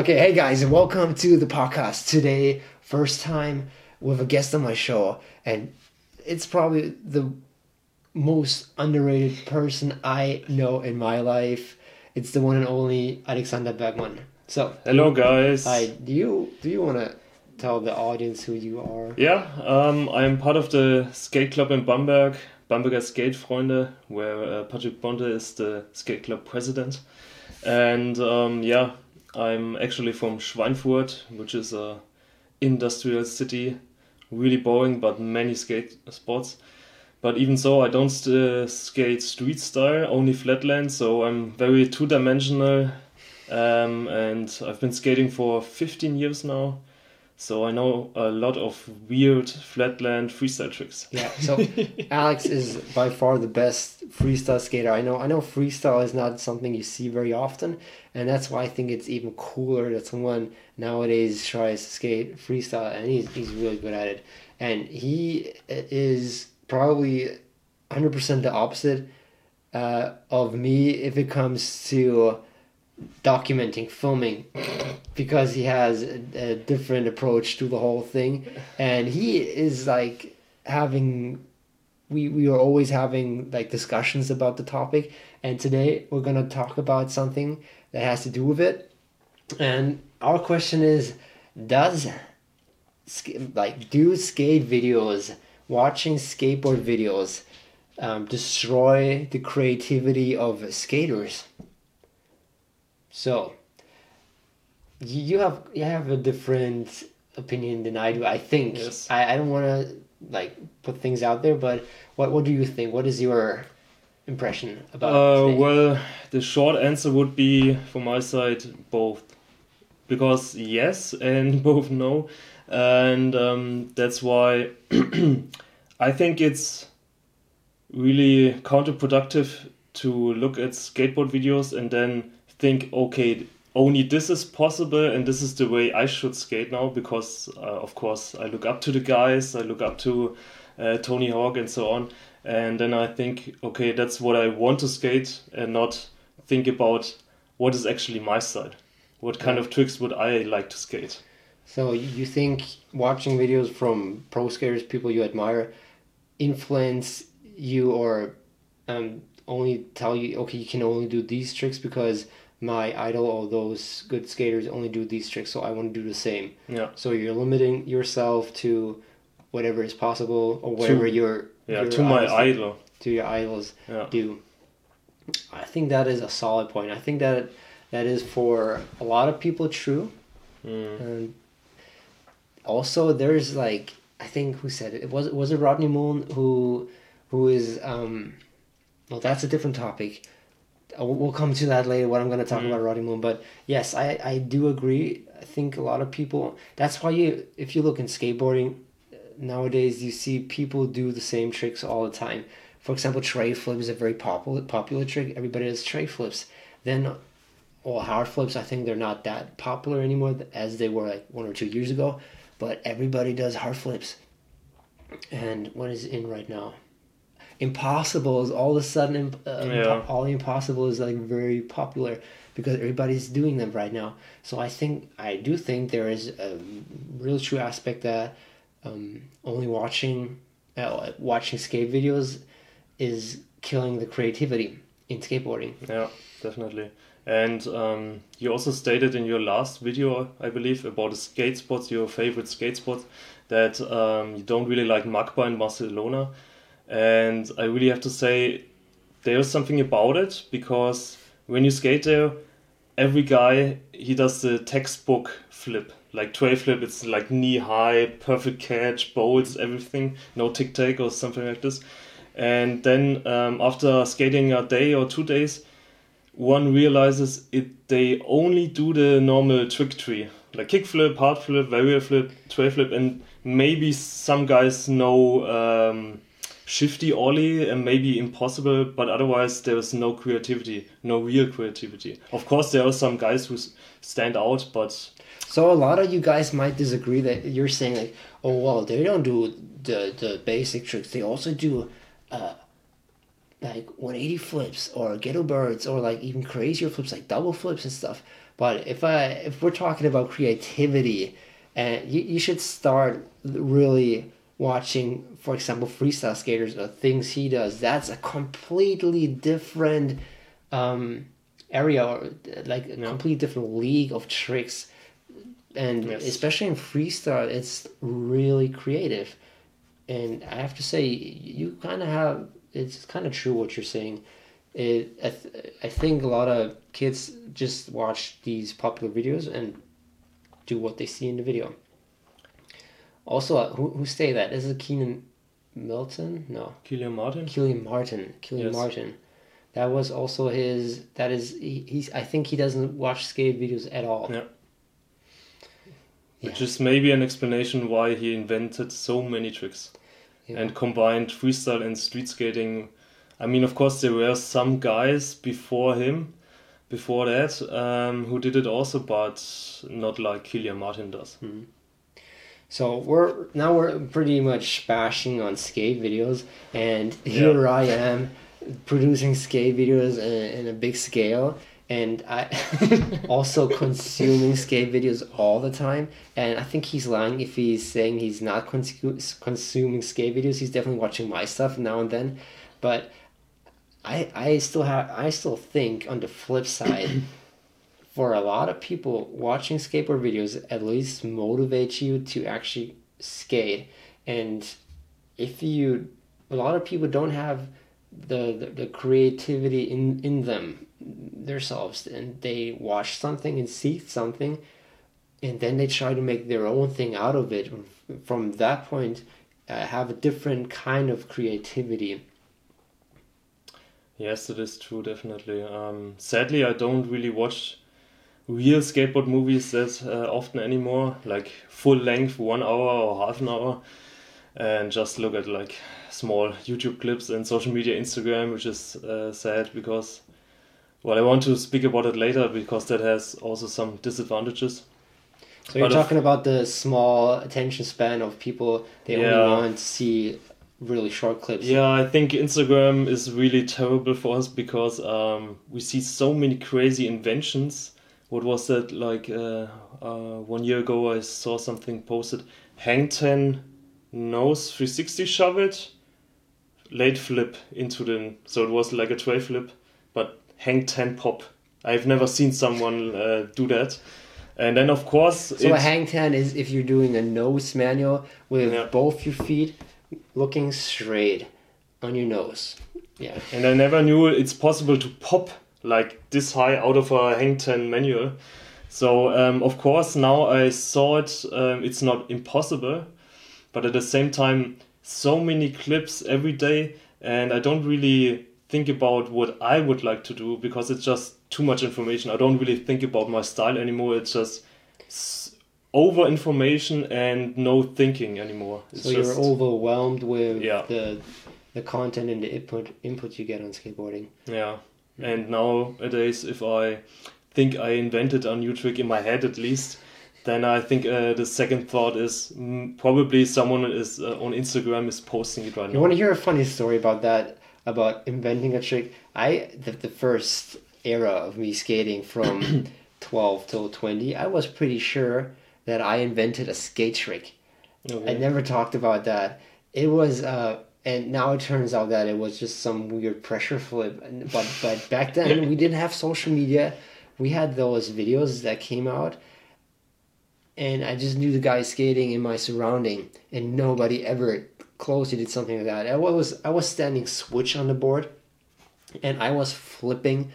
Okay, hey guys, and welcome to the podcast. Today, first time with a guest on my show, and it's probably the most underrated person I know in my life. It's the one and only Alexander Bergman. So, Hello, guys. hi, do you do you want to tell the audience who you are? Yeah, um, I am part of the skate club in Bamberg, Bamberger Skatefreunde, where uh, Patrick Bonte is the skate club president. And um, yeah, I'm actually from Schweinfurt, which is a industrial city, really boring, but many skate spots. But even so, I don't uh, skate street style, only flatland, so I'm very two dimensional. Um, and I've been skating for 15 years now, so I know a lot of weird flatland freestyle tricks. Yeah. So Alex is by far the best freestyle skater I know. I know freestyle is not something you see very often, and that's why I think it's even cooler that someone nowadays tries to skate freestyle, and he's he's really good at it. And he is probably hundred percent the opposite uh, of me if it comes to documenting filming because he has a, a different approach to the whole thing. And he is like having we we are always having like discussions about the topic. And today we're going to talk about something that has to do with it. And our question is does like do skate videos watching skateboard videos um, destroy the creativity of skaters so you have you have a different opinion than I do. I think Yes. I, I don't want to like put things out there, but what what do you think? What is your impression about? Uh, today? well, the short answer would be from my side both, because yes and both no, and um, that's why I think it's really counterproductive to look at skateboard videos and then think, okay, only this is possible and this is the way I should skate now because, uh, of course, I look up to the guys, I look up to uh, Tony Hawk and so on, and then I think, okay, that's what I want to skate and not think about what is actually my side. What kind of tricks would I like to skate? So you think watching videos from pro skaters, people you admire, influence you or um, only tell you okay you can only do these tricks because my idol or those good skaters only do these tricks, so I want to do the same. Yeah. So you're limiting yourself to whatever is possible or whatever your Yeah, your to my idol. to your idols Yeah. do. I think that is a solid point. I think that that is for a lot of people true. Mm. And also, there's like I think who said it? Was it was it Rodney Mullen who who is um, well that's a different topic. Uh, We'll come to that later. What I'm going to talk Mhm. about Rodney Mullen but yes, I I do agree. I think a lot of people. That's why you if you look in skateboarding uh, nowadays, you see people do the same tricks all the time. For example, tre flips is a very popular popular trick. Everybody does tre flips. Then well, hard flips, I think they're not that popular anymore as they were like one or two years ago. But everybody does hard flips. And what is in right now? Impossible is all of a sudden, imp- uh, Yeah. all impossible is like very popular because everybody's doing them right now. So I think, I do think there is a real true aspect that um, only watching, uh, watching skate videos is killing the creativity in skateboarding. Yeah, definitely. And um, you also stated in your last video, I believe, about the skate spots, your favorite skate spots, that um, you don't really like MACBA in Barcelona. And I really have to say, there's something about it because when you skate there, every guy he does the textbook flip, like tre flip. It's like knee high, perfect catch, bolts, everything, no tic tac or something like this. And then um, after skating a day or two days, one realizes it they only do the normal trick tree like kick flip, hard flip, varial flip, tre flip, and maybe some guys know um, shifty ollie and maybe impossible, but otherwise there is no creativity, no real creativity. Of course, there are some guys who stand out, but So a lot of you guys might disagree that you're saying like, oh well, they don't do the the basic tricks. They also do uh, like 180 flips or ghetto birds or like even crazier flips like double flips and stuff. But if I if we're talking about creativity, and you, you should start really watching, for example, freestyle skaters, or things he does. That's a completely different um, area, or like a completely different league of tricks. And Yes. especially in freestyle, it's really creative. And I have to say, you kind of have. It's kind of true what you're saying. It, I, th- I think a lot of kids just watch these popular videos and do what they see in the video. Also, uh, who who say that? Is it Keenan Milton? No, Kilian Martin. Kilian Martin. Kilian Yes. Martin. That was also his. That is he, he's. I think he doesn't watch skate videos at all. Yeah. Yeah. Which is maybe an explanation why he invented so many tricks Yeah. and combined freestyle and street skating. I mean, of course, there were some guys before him, before that, um, who did it also, but not like Kilian Martin does. So we're now we're pretty much bashing on skate videos, and here I am producing skate videos in, in a big scale, and I also consuming skate videos all the time. And I think he's lying if he's saying he's not consu- consuming skate videos. He's definitely watching my stuff now and then, but I I still have I still think on the flip side. For a lot of people, watching skateboard videos at least motivates you to actually skate. And if you, a lot of people don't have the, the, the creativity in, in them themselves, and they watch something and see something, and then they try to make their own thing out of it. From that point, uh, have a different kind of creativity. Yes, it is true, definitely. Um, sadly, I don't really watch real skateboard movies that uh, often anymore, like full length, one hour or half an hour, and just look at like small YouTube clips and social media, Instagram, which is uh, sad because, well, I want to speak about it later because that has also some disadvantages. So you're But if- talking about the small attention span of people. They Yeah. only want to see really short clips. Yeah, I think Instagram is really terrible for us because um, we see so many crazy inventions. What was that like? Uh, uh, one year ago, I saw something posted: hang ten nose 360 shove it, late flip into the. So it was like a tre flip, but hang ten pop. I've never seen someone uh, do that. And then of course, So a hang ten is if you're doing a nose manual with Yeah. both your feet looking straight on your nose. Yeah. And I never knew it's possible to pop like this high out of a hang 10 manual. So, um, of course, now I saw it, um, it's not impossible, but at the same time, so many clips every day, and I don't really think about what I would like to do because it's just too much information. I don't really think about my style anymore. It's just over information and no thinking anymore. It's So just, you're overwhelmed with Yeah. the the content and the input input you get on skateboarding. Yeah. And nowadays, if I think I invented a new trick in my head at least, then I think uh, the second thought is mm, probably someone is uh, on Instagram is posting it right You now. want to hear a funny story about that? About inventing a trick? I the, the first era of me skating from twelve till twenty, I was pretty sure that I invented a skate trick. I never talked about that. It was, uh, and now it turns out that it was just some weird pressure flip. And- But but back then we didn't have social media. We had those videos that came out, and I just knew the guy skating in my surrounding, and nobody ever close to did something like that. I was I was standing switch on the board, and I was flipping.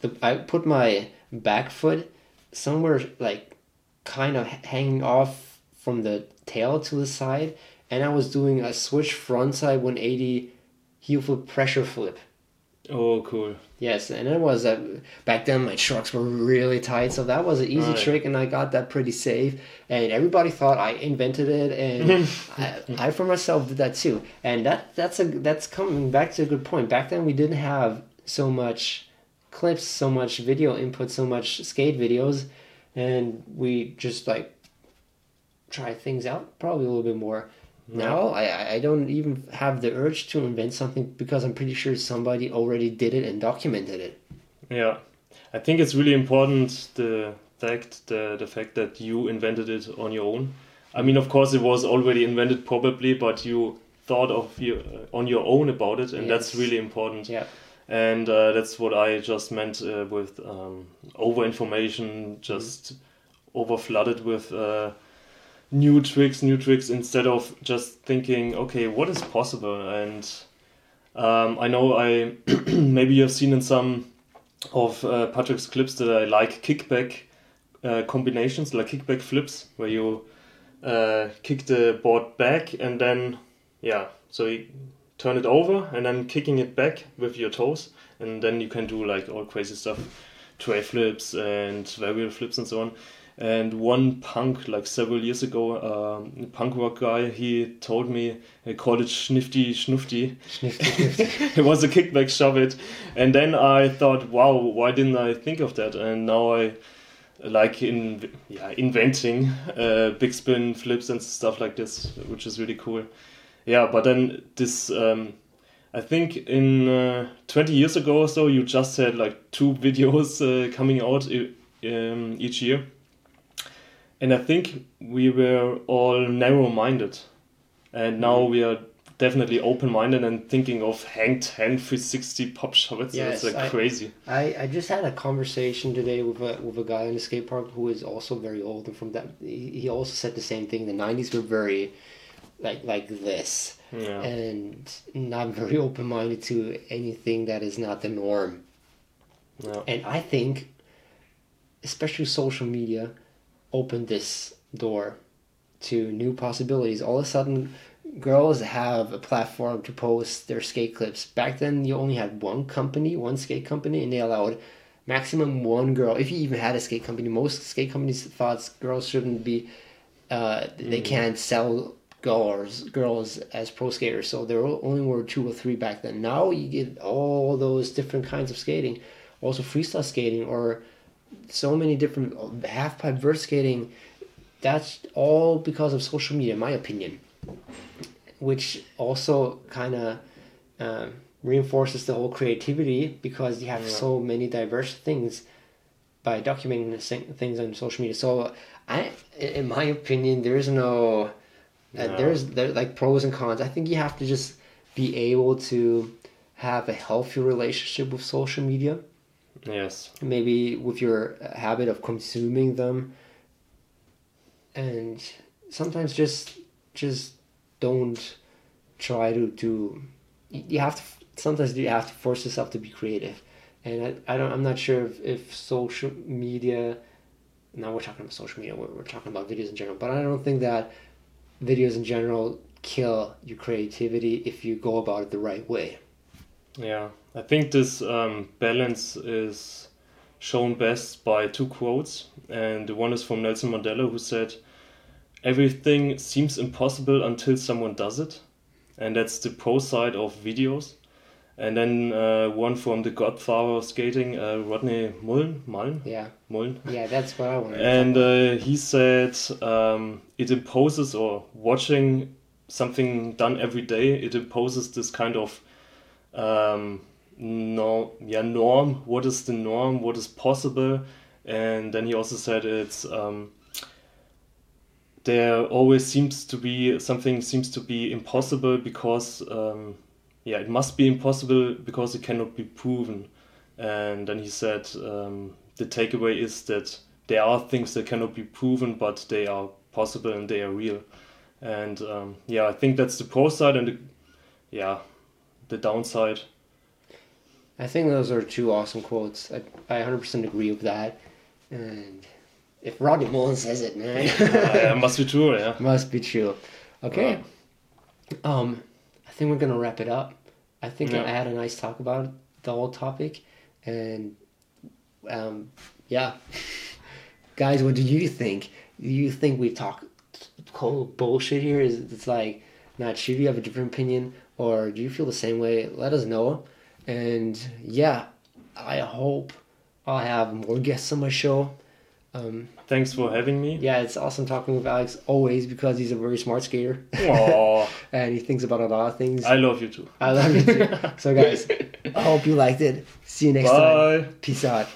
The I put my back foot somewhere like kind of hanging off from the tail to the side, and I was doing a switch frontside 180 heel flip pressure flip. Oh, cool. Yes, and it was a back then my trucks were really tight, so that was an easy Right. trick, and I got that pretty safe. And everybody thought I invented it, and I, I for myself did that too. And that that's a that's coming back to a good point. Back then we didn't have so much clips, so much video input, so much skate videos, and we just like try things out probably a little bit more. Now I, I don't even have the urge to invent something because I'm pretty sure somebody already did it and documented it. Yeah, I think it's really important the fact the the fact that you invented it on your own. I mean, of course, it was already invented probably, but you thought of your on your own about it, and that's really important. Yeah. And uh, that's what I just meant uh, with um, over information, just over flooded with uh, new tricks, new tricks, instead of just thinking, okay, what is possible? And um, I know I maybe you've seen in some of uh, Patrick's clips that I like kickback uh, combinations, like kickback flips, where you uh, kick the board back and then, yeah, so you turn it over and then kicking it back with your toes, and then you can do like all crazy stuff, tre flips and varial flips and so on. And one punk, like several years ago, um, a punk rock guy, he told me he called it schnifty schnufty. it was a kickback shove it, and then I thought, wow, why didn't I think of that? And now I like in yeah inventing uh, big spin flips and stuff like this, which is really cool. Yeah, but then this, um, I think in uh, 20 years ago or so, you just had like two videos uh, coming out um, each year. And I think we were all narrow minded. And now we are definitely open minded and thinking of hang 10, 360 pop shovels. Yes, That's like I- crazy. I, I just had a conversation today with a with a guy in the skate park who is also very old and from that he, he also said the same thing. The nineties were very like like this Yeah. and not very open minded to anything that is not the norm. yeah. And I think especially social media opened this door to new possibilities. All of a sudden girls have a platform to post their skate clips. Back then you only had one company, one skate company and they allowed maximum one girl. If you even had a skate company, most skate companies thought girls shouldn't be uh, they can't sell girls girls as pro skaters so there only were two or three back then now you get all those different kinds of skating also freestyle skating or so many different half pipe verse skating that's all because of social media in my opinion which also kind of um, reinforces the whole creativity because you have Yeah. so many diverse things by documenting things on social media so i in my opinion there's no uh, No. there's there, like pros and cons i think you have to just be able to have a healthy relationship with social media Yes. maybe with your habit of consuming them and sometimes just just don't try to to you have to sometimes you have to force yourself to be creative and I, I don't I'm not sure if, if social media now we're talking about social media we're, we're talking about videos in general but I don't think that videos in general kill your creativity if you go about it the right way Yeah, I think this um, balance is shown best by two quotes, and the one is from Nelson Mandela, who said, "Everything seems impossible until someone does it," and that's the pro side of videos. And then uh, one from the Godfather of skating, uh, Rodney Mullen, Mullen, yeah Mullen, yeah that's what I wanted. and uh, he said um, it imposes or watching something done every day it imposes this kind of um, no yeah norm what is the norm? What is possible? And then he also said it's um, there always seems to be something seems to be impossible because um, yeah it must be impossible because it cannot be proven. And then he said um, the takeaway is that there are things that cannot be proven but they are possible and they are real. And um, yeah i think that's the pro side and the, yeah the downside I think those are two awesome quotes. I, I 100% agree with that. And if Rodney Mullen says it, man, yeah, it must be true yeah must be true. Okay. Um, I think we're gonna wrap it up. I think Yeah. I had a nice talk about the whole topic, and um, yeah, guys, what do you think? Do you think we talk cold bullshit here? Is it's like not sure Do you have a different opinion, or do you feel the same way? Let us know. And yeah, I hope I'll have more guests on my show. Um, Thanks for having me. yeah, it's awesome talking with Alex always because he's a very smart skater and he thinks about a lot of things. I love you too. I love you too. so, guys, I hope you liked it. See you next time. Bye. Peace out.